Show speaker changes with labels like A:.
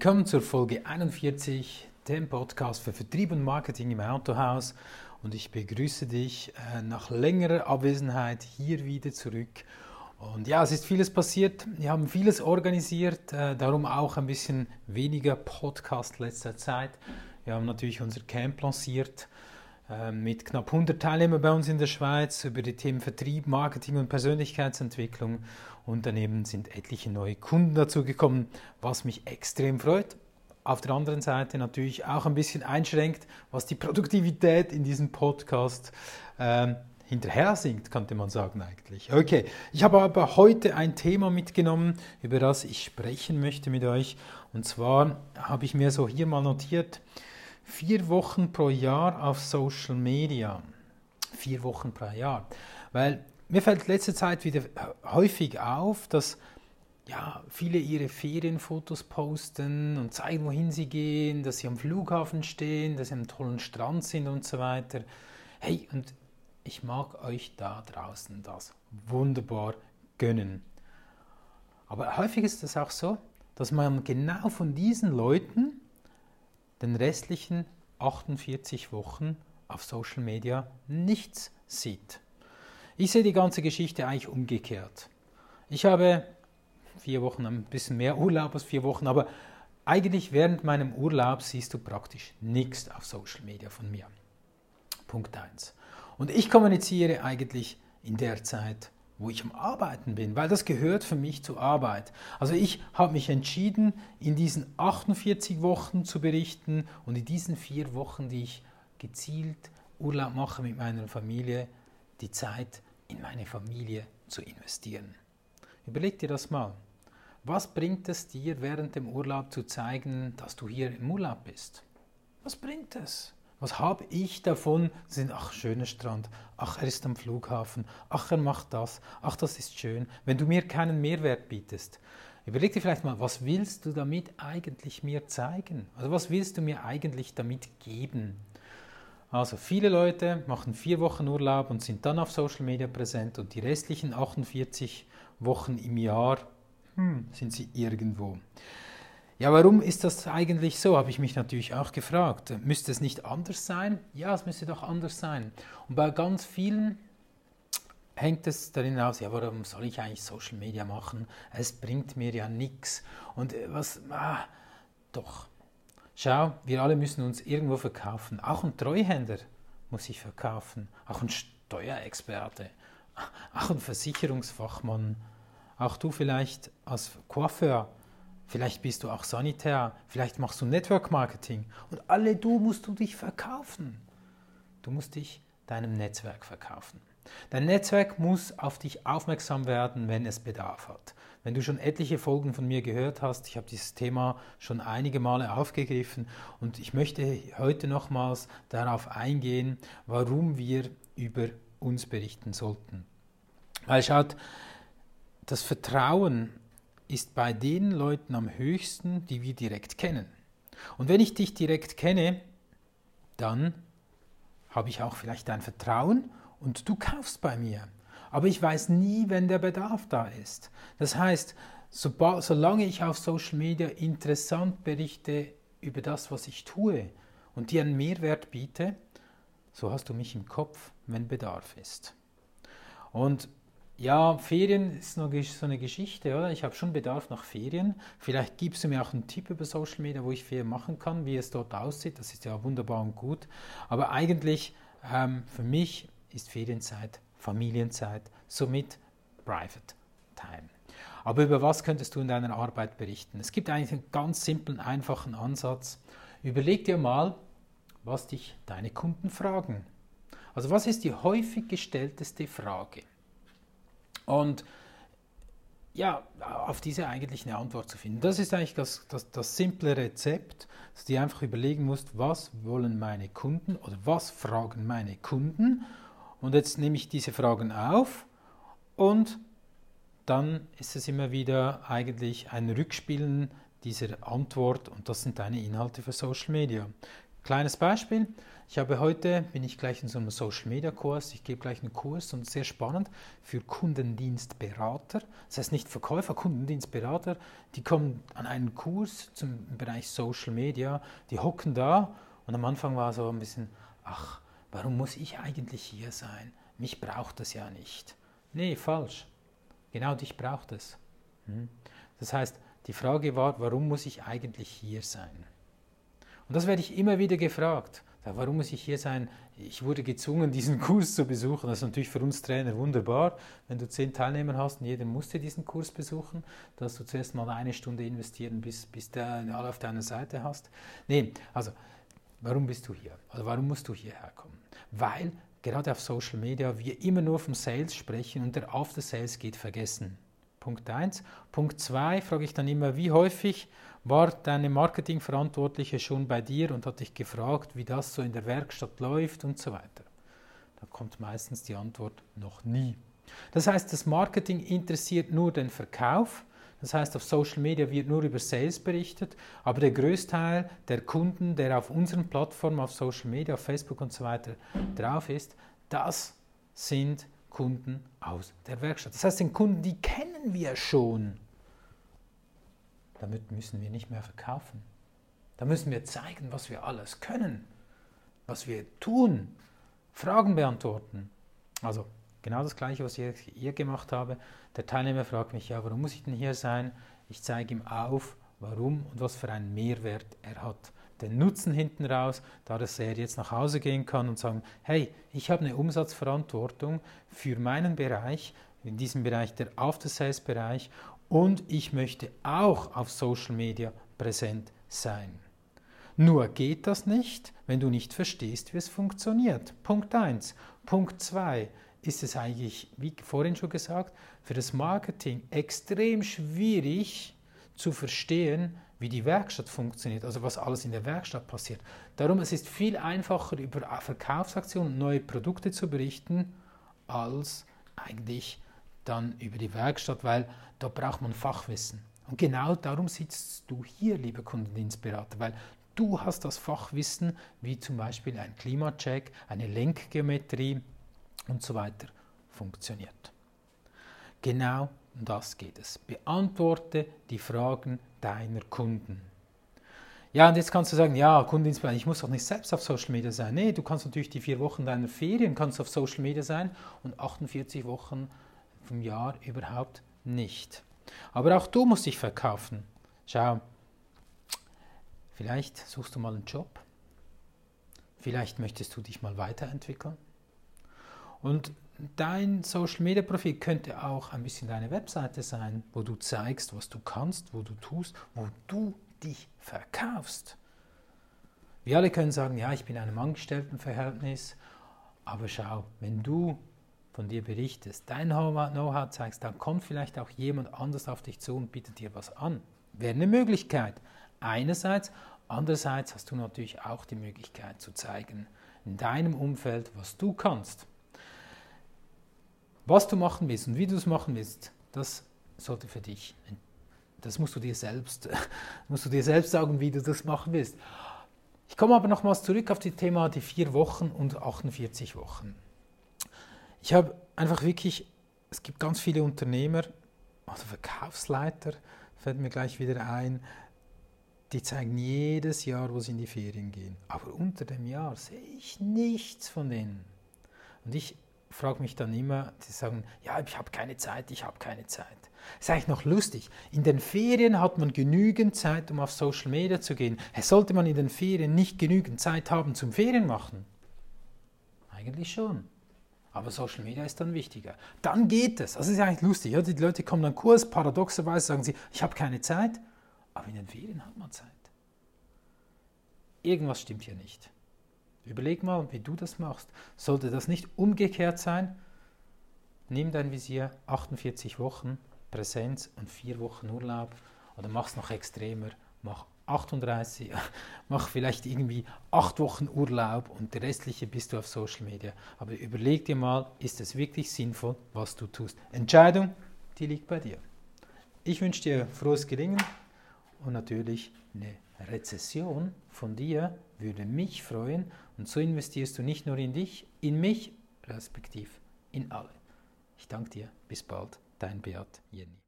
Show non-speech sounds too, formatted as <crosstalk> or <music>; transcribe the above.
A: willkommen zur Folge 41, dem Podcast für Vertrieb und Marketing im Autohaus. Und ich begrüße dich äh, nach längerer Abwesenheit hier wieder zurück. Und ja, es ist vieles passiert. Wir haben vieles organisiert, äh, darum auch ein bisschen weniger Podcast letzter Zeit. Wir haben natürlich unser Camp lanciert mit knapp 100 Teilnehmern bei uns in der Schweiz über die Themen Vertrieb, Marketing und Persönlichkeitsentwicklung. Und daneben sind etliche neue Kunden dazugekommen, was mich extrem freut. Auf der anderen Seite natürlich auch ein bisschen einschränkt, was die Produktivität in diesem Podcast äh, hinterher sinkt, könnte man sagen eigentlich. Okay, ich habe aber heute ein Thema mitgenommen, über das ich sprechen möchte mit euch. Und zwar habe ich mir so hier mal notiert, vier Wochen pro Jahr auf Social Media. Vier Wochen pro Jahr. Weil mir fällt letzte Zeit wieder häufig auf, dass ja, viele ihre Ferienfotos posten und zeigen, wohin sie gehen, dass sie am Flughafen stehen, dass sie am tollen Strand sind und so weiter. Hey, und ich mag euch da draußen das wunderbar gönnen. Aber häufig ist es auch so, dass man genau von diesen Leuten den restlichen 48 Wochen auf Social Media nichts sieht. Ich sehe die ganze Geschichte eigentlich umgekehrt. Ich habe vier Wochen, ein bisschen mehr Urlaub als vier Wochen, aber eigentlich während meinem Urlaub siehst du praktisch nichts auf Social Media von mir. Punkt 1. Und ich kommuniziere eigentlich in der Zeit wo ich am Arbeiten bin, weil das gehört für mich zur Arbeit. Also ich habe mich entschieden, in diesen 48 Wochen zu berichten und in diesen vier Wochen, die ich gezielt Urlaub mache mit meiner Familie, die Zeit in meine Familie zu investieren. Überleg dir das mal. Was bringt es dir während dem Urlaub zu zeigen, dass du hier im Urlaub bist? Was bringt es? Was habe ich davon? Sind, ach, schöner Strand, ach, er ist am Flughafen, ach, er macht das, ach, das ist schön. Wenn du mir keinen Mehrwert bietest, überleg dir vielleicht mal, was willst du damit eigentlich mir zeigen? Also was willst du mir eigentlich damit geben? Also viele Leute machen vier Wochen Urlaub und sind dann auf Social Media präsent und die restlichen 48 Wochen im Jahr hm, sind sie irgendwo. Ja, warum ist das eigentlich so, habe ich mich natürlich auch gefragt. Müsste es nicht anders sein? Ja, es müsste doch anders sein. Und bei ganz vielen hängt es darin aus, ja, warum soll ich eigentlich Social Media machen? Es bringt mir ja nichts. Und äh, was, ah, doch. Schau, wir alle müssen uns irgendwo verkaufen. Auch ein Treuhänder muss sich verkaufen. Auch ein Steuerexperte. Auch ein Versicherungsfachmann. Auch du vielleicht als Coiffeur Vielleicht bist du auch Sanitär, vielleicht machst du Network Marketing und alle du musst du dich verkaufen. Du musst dich deinem Netzwerk verkaufen. Dein Netzwerk muss auf dich aufmerksam werden, wenn es Bedarf hat. Wenn du schon etliche Folgen von mir gehört hast, ich habe dieses Thema schon einige Male aufgegriffen und ich möchte heute nochmals darauf eingehen, warum wir über uns berichten sollten. Weil schaut, das Vertrauen ist bei den Leuten am höchsten, die wir direkt kennen. Und wenn ich dich direkt kenne, dann habe ich auch vielleicht dein Vertrauen und du kaufst bei mir. Aber ich weiß nie, wenn der Bedarf da ist. Das heißt, solange ich auf Social Media interessant berichte über das, was ich tue und dir einen Mehrwert biete, so hast du mich im Kopf, wenn Bedarf ist. Und ja, Ferien ist noch so eine Geschichte, oder? Ich habe schon Bedarf nach Ferien. Vielleicht gibst du mir auch einen Tipp über Social Media, wo ich Ferien machen kann, wie es dort aussieht. Das ist ja wunderbar und gut. Aber eigentlich ähm, für mich ist Ferienzeit Familienzeit, somit Private Time. Aber über was könntest du in deiner Arbeit berichten? Es gibt eigentlich einen ganz simplen, einfachen Ansatz. Überleg dir mal, was dich deine Kunden fragen. Also was ist die häufig gestellteste Frage? Und ja, auf diese eigentlich eine Antwort zu finden. Das ist eigentlich das, das, das simple Rezept, dass du dir einfach überlegen musst, was wollen meine Kunden oder was fragen meine Kunden. Und jetzt nehme ich diese Fragen auf und dann ist es immer wieder eigentlich ein Rückspielen dieser Antwort und das sind deine Inhalte für Social Media. Kleines Beispiel. Ich habe heute, bin ich gleich in so einem Social Media Kurs, ich gebe gleich einen Kurs und sehr spannend für Kundendienstberater. Das heißt nicht Verkäufer, Kundendienstberater, die kommen an einen Kurs zum Bereich Social Media, die hocken da und am Anfang war so ein bisschen, ach, warum muss ich eigentlich hier sein? Mich braucht es ja nicht. Nee, falsch. Genau dich braucht es. Hm? Das heißt, die Frage war, warum muss ich eigentlich hier sein? Und das werde ich immer wieder gefragt. Warum muss ich hier sein? Ich wurde gezwungen, <laughs> diesen Kurs zu besuchen. Das ist natürlich für uns Trainer wunderbar, wenn du zehn Teilnehmer hast und jeder musste diesen Kurs besuchen, dass du zuerst mal eine Stunde investieren, bis, bis du alle auf deiner Seite hast. Nee, also warum bist du hier? Also warum musst du hierher kommen? Weil gerade auf Social Media wir immer nur vom Sales sprechen und der After Sales geht vergessen. Punkt 1. Punkt 2 frage ich dann immer, wie häufig war deine Marketingverantwortliche schon bei dir und hat dich gefragt, wie das so in der Werkstatt läuft und so weiter. Da kommt meistens die Antwort noch nie. Das heißt, das Marketing interessiert nur den Verkauf. Das heißt, auf Social Media wird nur über Sales berichtet, aber der Größteil der Kunden, der auf unseren Plattformen, auf Social Media, auf Facebook und so weiter drauf ist, das sind Kunden aus der Werkstatt. Das heißt, den Kunden, die kennen wir schon. Damit müssen wir nicht mehr verkaufen. Da müssen wir zeigen, was wir alles können, was wir tun, Fragen beantworten. Also genau das Gleiche, was ich hier gemacht habe. Der Teilnehmer fragt mich, ja, warum muss ich denn hier sein? Ich zeige ihm auf, warum und was für einen Mehrwert er hat. Den Nutzen hinten raus, da dass er jetzt nach Hause gehen kann und sagen, hey, ich habe eine Umsatzverantwortung für meinen Bereich, in diesem Bereich der After-Sales-Bereich und ich möchte auch auf Social Media präsent sein. Nur geht das nicht, wenn du nicht verstehst, wie es funktioniert. Punkt 1. Punkt 2 ist es eigentlich, wie vorhin schon gesagt, für das Marketing extrem schwierig zu verstehen, wie die Werkstatt funktioniert, also was alles in der Werkstatt passiert. Darum es ist es viel einfacher, über Verkaufsaktionen neue Produkte zu berichten, als eigentlich dann über die Werkstatt, weil da braucht man Fachwissen. Und genau darum sitzt du hier, lieber Kundendienstberater, weil du hast das Fachwissen, wie zum Beispiel ein Klimacheck, eine Lenkgeometrie und so weiter funktioniert. Genau um das geht es. Beantworte die Fragen deiner Kunden. Ja, und jetzt kannst du sagen, ja, Kundendienstplan, ich muss doch nicht selbst auf Social Media sein. Nee, du kannst natürlich die vier Wochen deiner Ferien kannst auf Social Media sein und 48 Wochen vom Jahr überhaupt nicht. Aber auch du musst dich verkaufen. Schau, vielleicht suchst du mal einen Job. Vielleicht möchtest du dich mal weiterentwickeln. Und dein Social Media Profil könnte auch ein bisschen deine Webseite sein, wo du zeigst, was du kannst, wo du tust, wo du dich verkaufst. Wir alle können sagen, ja, ich bin in einem Angestelltenverhältnis, aber schau, wenn du von dir berichtest, dein Know-how zeigst, dann kommt vielleicht auch jemand anders auf dich zu und bietet dir was an. Wäre eine Möglichkeit. Einerseits, andererseits hast du natürlich auch die Möglichkeit zu zeigen in deinem Umfeld, was du kannst. Was du machen willst und wie du es machen willst, das sollte für dich, das musst du dir selbst, <laughs> musst du dir selbst sagen, wie du das machen willst. Ich komme aber nochmals zurück auf das Thema die vier Wochen und 48 Wochen. Ich habe einfach wirklich, es gibt ganz viele Unternehmer, also Verkaufsleiter, fällt mir gleich wieder ein, die zeigen jedes Jahr, wo sie in die Ferien gehen. Aber unter dem Jahr sehe ich nichts von denen. Und ich frage mich dann immer, die sagen, ja, ich habe keine Zeit, ich habe keine Zeit. Ist eigentlich noch lustig. In den Ferien hat man genügend Zeit, um auf Social Media zu gehen. Sollte man in den Ferien nicht genügend Zeit haben zum Ferien machen? Eigentlich schon. Aber Social Media ist dann wichtiger. Dann geht es. Also ist eigentlich lustig. Ja? Die Leute kommen dann Kurs, paradoxerweise sagen sie, ich habe keine Zeit, aber in den Ferien hat man Zeit. Irgendwas stimmt hier nicht. Überleg mal, wie du das machst. Sollte das nicht umgekehrt sein? Nimm dein Visier 48 Wochen Präsenz und 4 Wochen Urlaub oder mach es noch extremer. Mach 38, <laughs> mach vielleicht irgendwie 8 Wochen Urlaub und der restliche bist du auf Social Media. Aber überleg dir mal, ist es wirklich sinnvoll, was du tust? Entscheidung, die liegt bei dir. Ich wünsche dir frohes Gelingen und natürlich eine Rezession von dir würde mich freuen und so investierst du nicht nur in dich, in mich, respektiv in alle. Ich danke dir, bis bald, dein Beat Jenny.